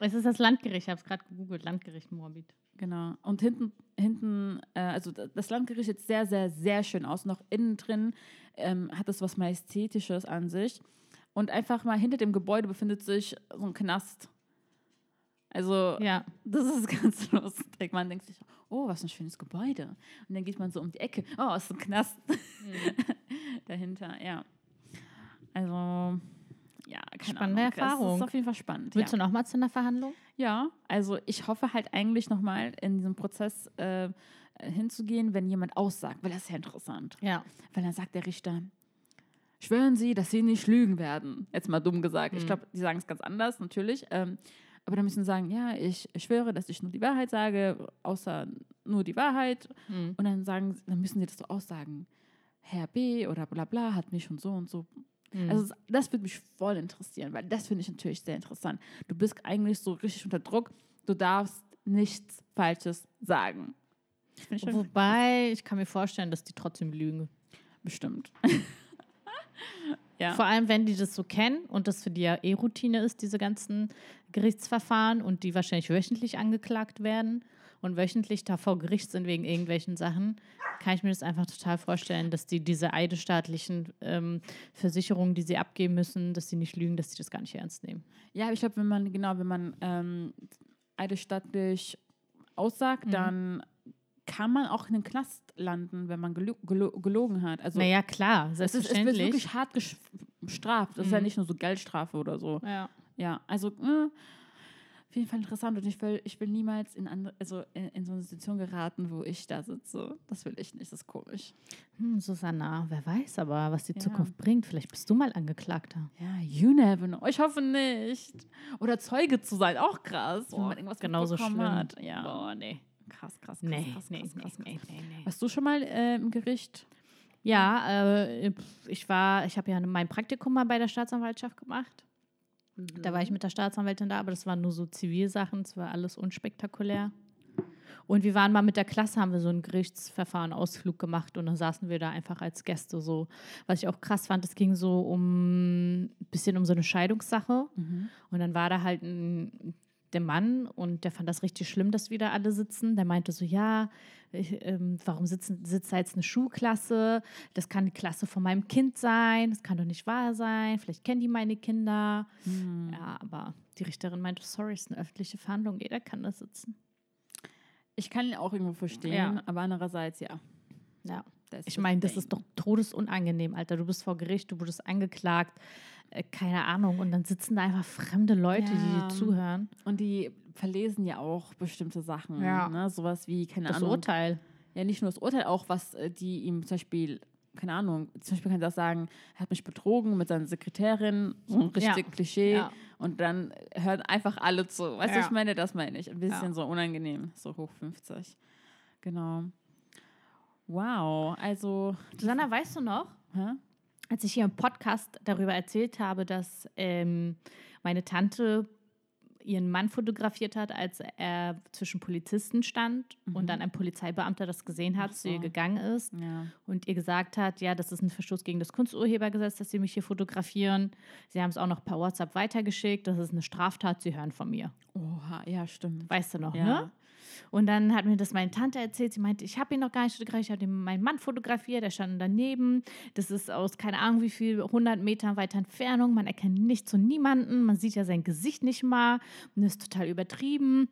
Es ist das Landgericht, ich habe es gerade gegoogelt, Landgericht Moabit. Genau. Und hinten, hinten, äh, also da- das Landgericht sieht sehr, sehr, sehr schön aus. Noch innen drin ähm, hat es was Majestätisches an sich. Und einfach mal hinter dem Gebäude befindet sich so ein Knast. Also, Ja, das ist ganz lustig. Man denkt sich, oh, was ein schönes Gebäude. Und dann geht man so um die Ecke, oh, ist ein Knast dahinter, ja. Also, ja, keine Spannende Ahnung. Erfahrung. ist auf jeden Fall spannend. Willst ja. du noch mal zu einer Verhandlung? Ja, also ich hoffe halt eigentlich nochmal in diesem Prozess äh, hinzugehen, wenn jemand aussagt, weil das ist ja interessant. Ja. Weil dann sagt der Richter, schwören Sie, dass Sie nicht lügen werden. Jetzt mal dumm gesagt. Ich glaube, die sagen es ganz anders, natürlich. Ähm, aber dann müssen sie sagen, ja, ich schwöre, dass ich nur die Wahrheit sage, außer nur die Wahrheit. Mhm. Und dann sagen, dann müssen sie das so aussagen. Herr B oder bla bla hat mich und so und so. Mhm. Also das würde mich voll interessieren, weil das finde ich natürlich sehr interessant. Du bist eigentlich so richtig unter Druck. Du darfst nichts Falsches sagen. Ich Wobei, ich kann mir vorstellen, dass die trotzdem lügen. bestimmt. ja. Vor allem, wenn die das so kennen und das für die ja eh Routine ist, diese ganzen Gerichtsverfahren und die wahrscheinlich wöchentlich angeklagt werden und wöchentlich da vor Gericht sind wegen irgendwelchen Sachen, kann ich mir das einfach total vorstellen, dass die diese eidesstaatlichen ähm, Versicherungen, die sie abgeben müssen, dass sie nicht lügen, dass sie das gar nicht ernst nehmen. Ja, aber ich glaube, wenn man, genau, wenn man ähm, eidesstattlich aussagt, Mhm. dann kann man auch in den Knast landen, wenn man gelo gelo gelogen hat. Also naja, klar, es, ist, es wird selbstverständlich. wirklich hart bestraft. Das ist ja Mhm. nicht nur so Geldstrafe oder so. ja. Ja, also äh, auf jeden Fall interessant und ich will, ich will niemals in, andere, also in, in so eine Situation geraten, wo ich da sitze. Das will ich nicht, das ist komisch. Hm, Susanna, wer weiß aber, was die Ja. Zukunft bringt. Vielleicht bist du mal Angeklagter. Ja, you never know. Ich hoffe nicht. Oder Zeuge zu sein, auch krass, wenn Boah, man irgendwas genauso schlimm. hat. Ja. Boah, nee. Krass, krass, krass, Nee, krass, nee, krass, nee, krass, nee, nee, nee. Warst du schon mal äh, im Gericht? Ja, äh, ich war, ich habe ja mein Praktikum mal bei der Staatsanwaltschaft gemacht. Da war ich mit der Staatsanwältin da, aber das waren nur so Zivilsachen, es war alles unspektakulär. Und wir waren mal mit der Klasse, haben wir so einen Gerichtsverfahren, Ausflug gemacht und dann saßen wir da einfach als Gäste so. Was ich auch krass fand, es ging so um ein bisschen um so eine Scheidungssache. Und dann war da halt ein, der Mann und der fand das richtig schlimm, dass wir da alle sitzen. Der meinte so, ja, ich, ähm, warum sitzen, sitzt da jetzt eine Schulklasse? Das kann die Klasse von meinem Kind sein. Das kann doch nicht wahr sein. Vielleicht kennen die meine Kinder. Hm. Ja, aber die Richterin meinte, sorry, es ist eine öffentliche Verhandlung. Jeder kann da sitzen. Ich kann ihn auch irgendwo verstehen, Ja. aber andererseits, ja. Ja. Ich meine, das ist doch todesunangenehm, Alter. Du bist vor Gericht, du wurdest angeklagt. Äh, keine Ahnung. Und dann sitzen da einfach fremde Leute, die Ja. dir zuhören. Und die verlesen ja auch bestimmte Sachen. Ja. Ne? Sowas wie, keine Das Ahnung. Urteil. Ja, nicht nur das Urteil, auch was äh, die ihm zum Beispiel, keine Ahnung, zum Beispiel kann sie auch sagen, er hat mich betrogen mit seiner Sekretärin, so ein Ja. richtig Klischee. Ja. Und dann hören einfach alle zu. Weißt du, Ja. ich meine, das meine ich. Ein bisschen Ja. so unangenehm, so hoch 50. Genau. Wow, also, Susanna, weißt du noch, hä? Als ich hier im Podcast darüber erzählt habe, dass ähm, meine Tante ihren Mann fotografiert hat, als er zwischen Polizisten stand und dann ein Polizeibeamter das gesehen hat, Ach zu ihr so. gegangen ist ja. und ihr gesagt hat, ja, das ist ein Verstoß gegen das Kunsturhebergesetz, dass sie mich hier fotografieren. Sie haben es auch noch per WhatsApp weitergeschickt, das ist eine Straftat, sie hören von mir. Oha, ja, stimmt. Weißt du noch, Ja. ne? Und dann hat mir das meine Tante erzählt. Sie meinte, ich habe ihn noch gar nicht fotografiert, ich habe meinen Mann fotografiert, der stand daneben. Das ist aus keine Ahnung wie viel, 100 Metern weiter Entfernung. Man erkennt nichts und niemanden. Man sieht ja sein Gesicht nicht mal. Und das ist total übertrieben.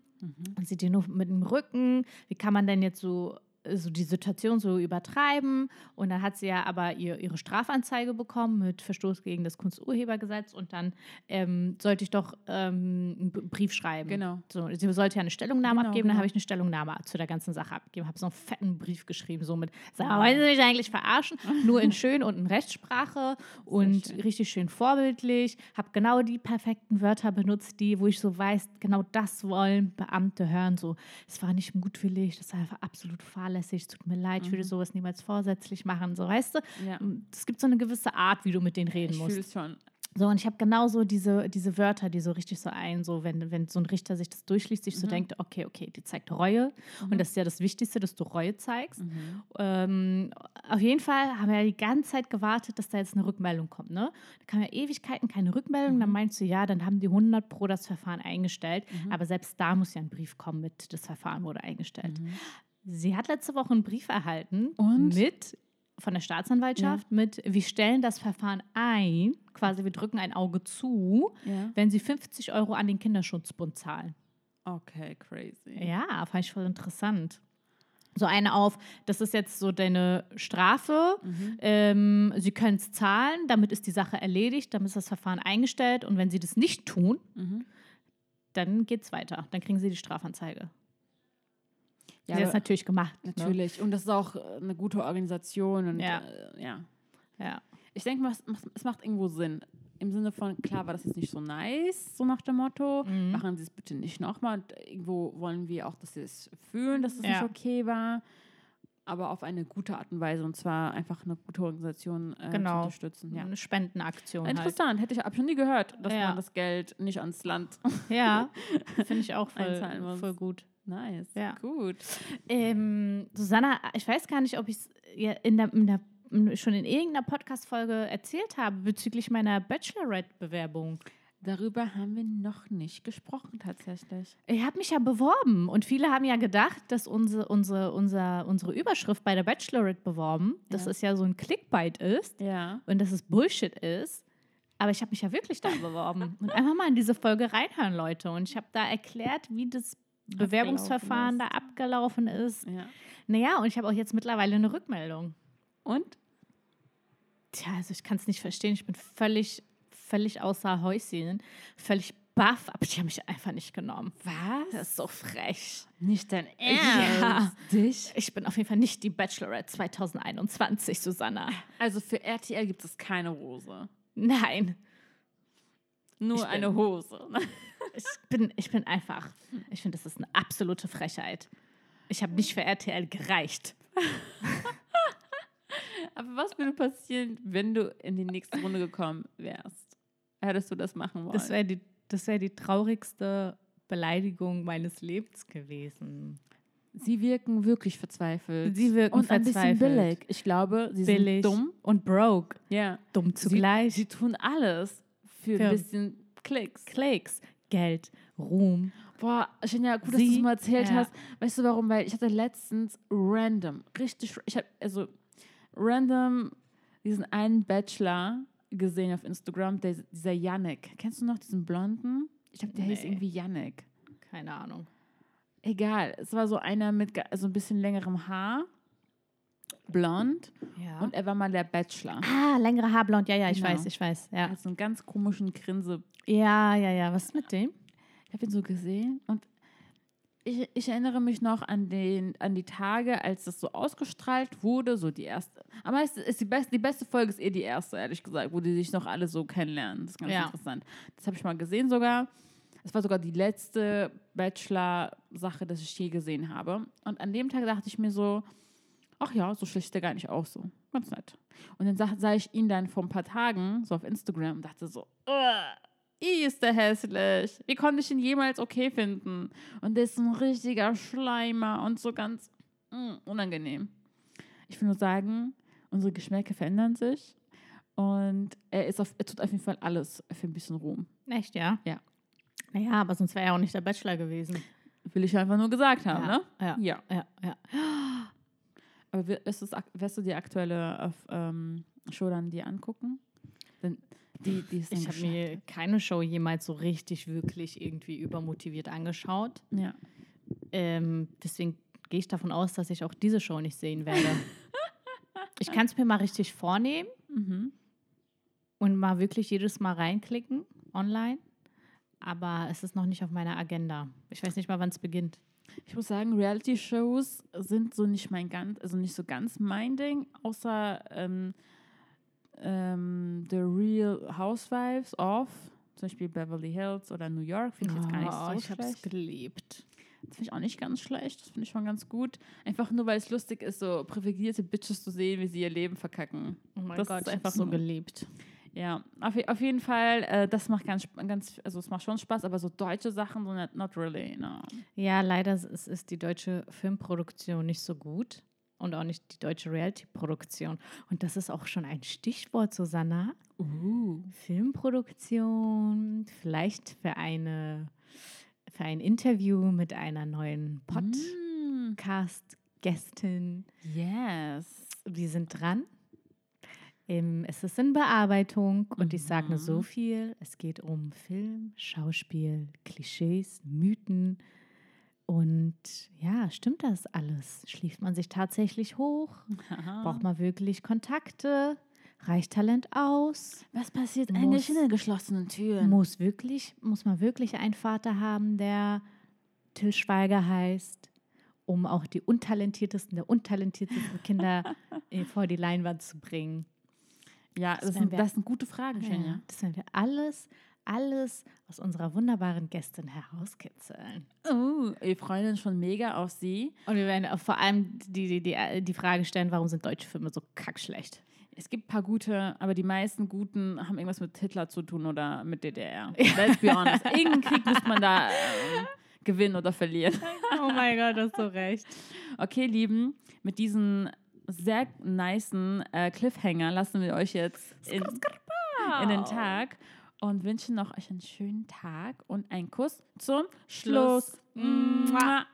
Man sieht ihn nur mit dem Rücken. Wie kann man denn jetzt so, so die Situation so übertreiben? Und dann hat sie ja aber ihr, ihre Strafanzeige bekommen mit Verstoß gegen das Kunsturhebergesetz. Und dann ähm, sollte ich doch ähm, einen Brief schreiben. Genau. So, sie sollte ja eine Stellungnahme Genau, abgeben, dann genau. habe ich eine Stellungnahme zu der ganzen Sache abgegeben, habe so einen fetten Brief geschrieben, so mit, sag mal, wollen Sie mich eigentlich verarschen? Nur in schön und in Rechtssprache und schön. richtig schön vorbildlich, habe genau die perfekten Wörter benutzt, die, wo ich so weiß, genau das wollen Beamte hören, so, es war nicht mutwillig, das war einfach absolut fahrlässig, es tut mir leid, ich würde Mhm. sowas niemals vorsätzlich machen, so, weißt du? Ja. Es gibt so eine gewisse Art, wie du mit denen reden Ich musst. es schon. So, und ich habe genauso diese, diese Wörter, die so richtig so ein, so wenn, wenn so ein Richter sich das durchliest, sich so denkt, okay, okay, die zeigt Reue. Und das ist ja das Wichtigste, dass du Reue zeigst. Ähm, auf jeden Fall haben wir ja die ganze Zeit gewartet, dass da jetzt eine Rückmeldung kommt. Ne? Da kam ja Ewigkeiten keine Rückmeldung. Dann meinst du, ja, dann haben die 100 pro das Verfahren eingestellt. Aber selbst da muss ja ein Brief kommen mit, das Verfahren wurde eingestellt. Sie hat letzte Woche einen Brief erhalten Und? mit von der Staatsanwaltschaft mit, wir stellen das Verfahren ein, quasi wir drücken ein Auge zu, Ja. wenn sie 50 Euro an den Kinderschutzbund zahlen. Okay, crazy. Ja, fand ich voll interessant. so eine auf, das ist jetzt so deine Strafe, ähm, sie können es zahlen, damit ist die Sache erledigt, damit ist das Verfahren eingestellt und wenn sie das nicht tun, Mhm. dann geht es weiter. Dann kriegen sie die Strafanzeige. Ja, sie hat es natürlich gemacht. Natürlich. Und das ist auch äh, eine gute Organisation. Und, Ja. Äh, ja. Ne? Ja. Ich denke es macht, irgendwo Sinn. Im Sinne von, klar war das jetzt nicht so nice, so nach dem Motto, Mhm. machen Sie es bitte nicht nochmal. Und irgendwo wollen wir auch, dass Sie es fühlen, dass es Ja. nicht okay war. Aber auf eine gute Art und Weise. Und zwar einfach eine gute Organisation äh, zu Genau. unterstützen. Ja. Eine Spendenaktion halt. Interessant, hätte ich hab schon nie gehört, dass Ja. man das Geld nicht ans Land. Ja, finde ich auch voll, voll gut. Nice. Ja. Gut. Ähm, Susanna, ich weiß gar nicht, ob ich es in der, in der, schon in irgendeiner Podcast-Folge erzählt habe bezüglich meiner Bachelorette-Bewerbung. Darüber haben wir noch nicht gesprochen, tatsächlich. Ich habe mich ja beworben und viele haben ja gedacht, dass unsere, unsere, unser, unsere Überschrift bei der Bachelorette beworben, dass Ja. es ja so ein Clickbait ist Ja. und dass es Bullshit ist. Aber ich habe mich ja wirklich da beworben. Und einfach mal in diese Folge reinhören, Leute. Und ich habe da erklärt, wie das Bewerbungsverfahren da abgelaufen ist. ja. Naja, und ich habe auch jetzt mittlerweile eine Rückmeldung. Und? Tja, also ich kann es nicht verstehen. Ich bin völlig, völlig außer Häuschen, völlig baff, aber die haben mich einfach nicht genommen. Was? Das ist so frech. Nicht dein Ja. Dich? Ich bin auf jeden Fall nicht die Bachelorette 2021, Susanna. Also für RTL gibt es keine Rose. Nein, Nur bin- eine Hose. ich bin, ich bin einfach, ich finde, das ist eine absolute Frechheit. Ich habe nicht für RTL gereicht. Aber was würde passieren, wenn du in die nächste Runde gekommen wärst? Hättest du das machen wollen? Das wäre die, das wär die traurigste Beleidigung meines Lebens gewesen. sie wirken wirklich verzweifelt. Sie wirken Und ein bisschen verzweifelt. billig. Ich glaube, sie Billig sind dumm. und broke. Ja. Dumm zugleich. Sie, sie tun alles für Für- ein bisschen Klicks. Klicks, Geld, Ruhm. Boah, Shinja, gut, dass du Sie- es mal erzählt ja. hast. Weißt du warum? Weil ich hatte letztens random, richtig, ich habe also random diesen einen Bachelor gesehen auf Instagram, der, dieser Yannick. Kennst du noch diesen Blonden? Ich glaube, der hieß Nee. irgendwie Yannick. Keine Ahnung. Egal, es war so einer mit so ein bisschen längerem Haar, blond, Ja. und er war mal der Bachelor. ah, längere Haarblond. Ja, ja, ich Genau. weiß, ich weiß. Er Ja. hat so einen ganz komischen Grinse. ja, ja, ja. Was ist mit dem? Ich habe ihn so gesehen und ich, ich erinnere mich noch an, den, an die Tage, als das so ausgestrahlt wurde, so die erste. Aber es ist die, beste, die beste Folge ist eh die erste, ehrlich gesagt, wo die sich noch alle so kennenlernen. Das ist ganz Ja. interessant. Das habe ich mal gesehen sogar. Es war sogar die letzte Bachelor-Sache, das ich je gesehen habe. Und an dem Tag dachte ich mir so, ach ja, so schlecht ist der gar nicht auch so. Ganz nett. Und dann sah, sah ich ihn dann vor ein paar Tagen so auf Instagram und dachte so, "Ugh, i, ist der hässlich. Wie konnte ich ihn jemals okay finden? Und der ist ein richtiger Schleimer und so ganz mm, unangenehm. Ich will nur sagen, unsere Geschmäcker verändern sich und er, ist auf, er tut auf jeden Fall alles für ein bisschen Ruhm. Echt, ja? Ja. Naja, aber sonst wäre er auch nicht der Bachelor gewesen. Will ich einfach nur gesagt haben, ja. ne? Ja. Ja. Ja, ja. Aber du's ak- wirst du die aktuelle auf, ähm, Show dann dir angucken? Denn die, die ist Ich habe mir keine Show jemals so richtig, wirklich irgendwie übermotiviert angeschaut. Ja. Ähm, deswegen gehe ich davon aus, dass ich auch diese Show nicht sehen werde. ich kann es mir mal richtig vornehmen Mhm. und mal wirklich jedes Mal reinklicken online. Aber es ist noch nicht auf meiner Agenda. Ich weiß nicht mal, wann es beginnt. Ich muss sagen, Reality-Shows sind so nicht mein ganz, also nicht so ganz mein Ding, außer ähm, ähm, The Real Housewives of, zum Beispiel Beverly Hills oder New York, finde ich jetzt gar nicht so Oh, ich habe es schlecht. geliebt. Das finde ich auch nicht ganz schlecht, das finde ich schon ganz gut. Einfach nur, weil es lustig ist, so privilegierte Bitches zu sehen, wie sie ihr Leben verkacken. Oh mein Das Gott, ist ich einfach so geliebt. Ja, auf, auf jeden Fall, äh, das macht ganz, ganz, also es macht schon Spaß, aber so deutsche Sachen, so not, not really, no. Ja, leider ist, ist die deutsche Filmproduktion nicht so gut und auch nicht die deutsche Reality-Produktion. Und das ist auch schon ein Stichwort, Susanna. Uh. Filmproduktion, vielleicht für, eine, für ein Interview mit einer neuen Mm. Podcast-Gästin. Yes. Wir sind dran. Ähm, es ist in Bearbeitung und ich sage nur so viel. Es geht um Film, Schauspiel, Klischees, Mythen Und ja, stimmt das alles? Schließt man sich tatsächlich hoch? Braucht man wirklich Kontakte? Reicht Talent aus? Was passiert Muss- eigentlich hinter geschlossenen Türen? Muss wirklich, muss man wirklich einen Vater haben, der Till Schweiger heißt, um auch die untalentiertesten der untalentiertesten Kinder vor die Leinwand zu bringen? Ja, Das das, sind, wir- das sind gute Fragen, Ja, Schenja. das werden wir alles, alles aus unserer wunderbaren Gästin herauskitzeln. Oh, wir freuen uns schon mega auf sie. Und wir werden vor allem die, die, die, die Frage stellen, warum sind deutsche Filme so kackschlecht? Es gibt ein paar gute, aber die meisten guten haben irgendwas mit Hitler zu tun oder mit DDR. Let's be honest. Irgendeinen Krieg muss man da ähm, gewinnen oder verlieren. Oh mein Gott, hast du recht. Okay, Lieben, mit diesen sehr nicen äh, Cliffhanger lassen wir euch jetzt in, in den Tag und wünschen noch euch einen schönen Tag und einen Kuss zum Schluss. Schluss.